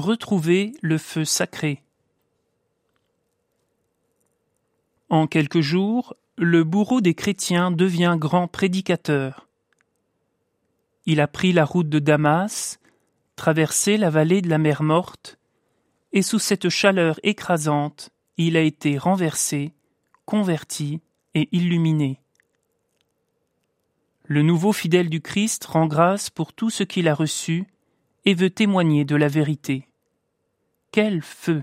Retrouver le feu sacré. En quelques jours, le bourreau des chrétiens devient grand prédicateur. Il a pris la route de Damas, traversé la vallée de la mer morte, et sous cette chaleur écrasante, il a été renversé, converti et illuminé. Le nouveau fidèle du Christ rend grâce pour tout ce qu'il a reçu et veut témoigner de la vérité. Quel feu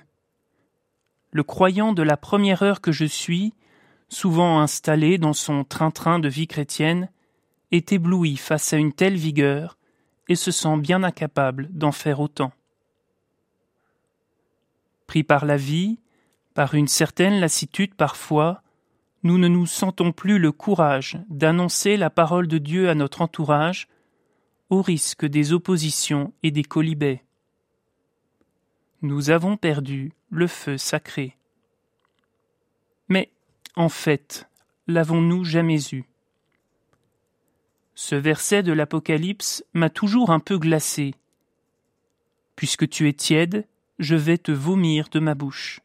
Le croyant de la première heure que je suis, souvent installé dans son train-train de vie chrétienne, est ébloui face à une telle vigueur et se sent bien incapable d'en faire autant. Pris par la vie, par une certaine lassitude parfois, nous ne nous sentons plus le courage d'annoncer la parole de Dieu à notre entourage, au risque des oppositions et des colibets. Nous avons perdu le feu sacré. Mais, en fait, l'avons-nous jamais eu? Ce verset de l'Apocalypse m'a toujours un peu glacé. Puisque tu es tiède, je vais te vomir de ma bouche.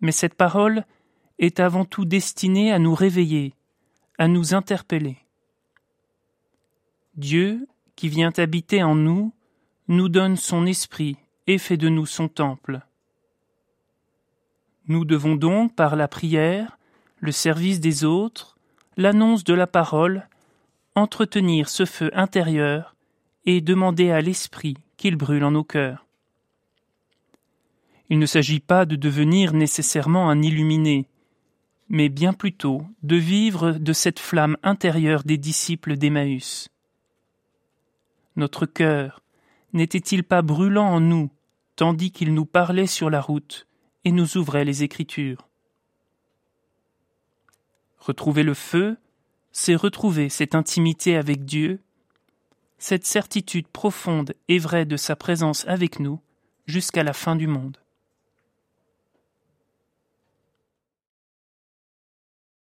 Mais cette parole est avant tout destinée à nous réveiller, à nous interpeller. Dieu, qui vient habiter en nous, nous donne son esprit et fait de nous son temple. Nous devons donc, par la prière, le service des autres, l'annonce de la parole, entretenir ce feu intérieur et demander à l'Esprit qu'il brûle en nos cœurs. Il ne s'agit pas de devenir nécessairement un illuminé, mais bien plutôt de vivre de cette flamme intérieure des disciples d'Emmaüs. Notre cœur n'était-il pas brûlant en nous, tandis qu'il nous parlait sur la route et nous ouvrait les Écritures Retrouver le feu, c'est retrouver cette intimité avec Dieu, cette certitude profonde et vraie de sa présence avec nous jusqu'à la fin du monde.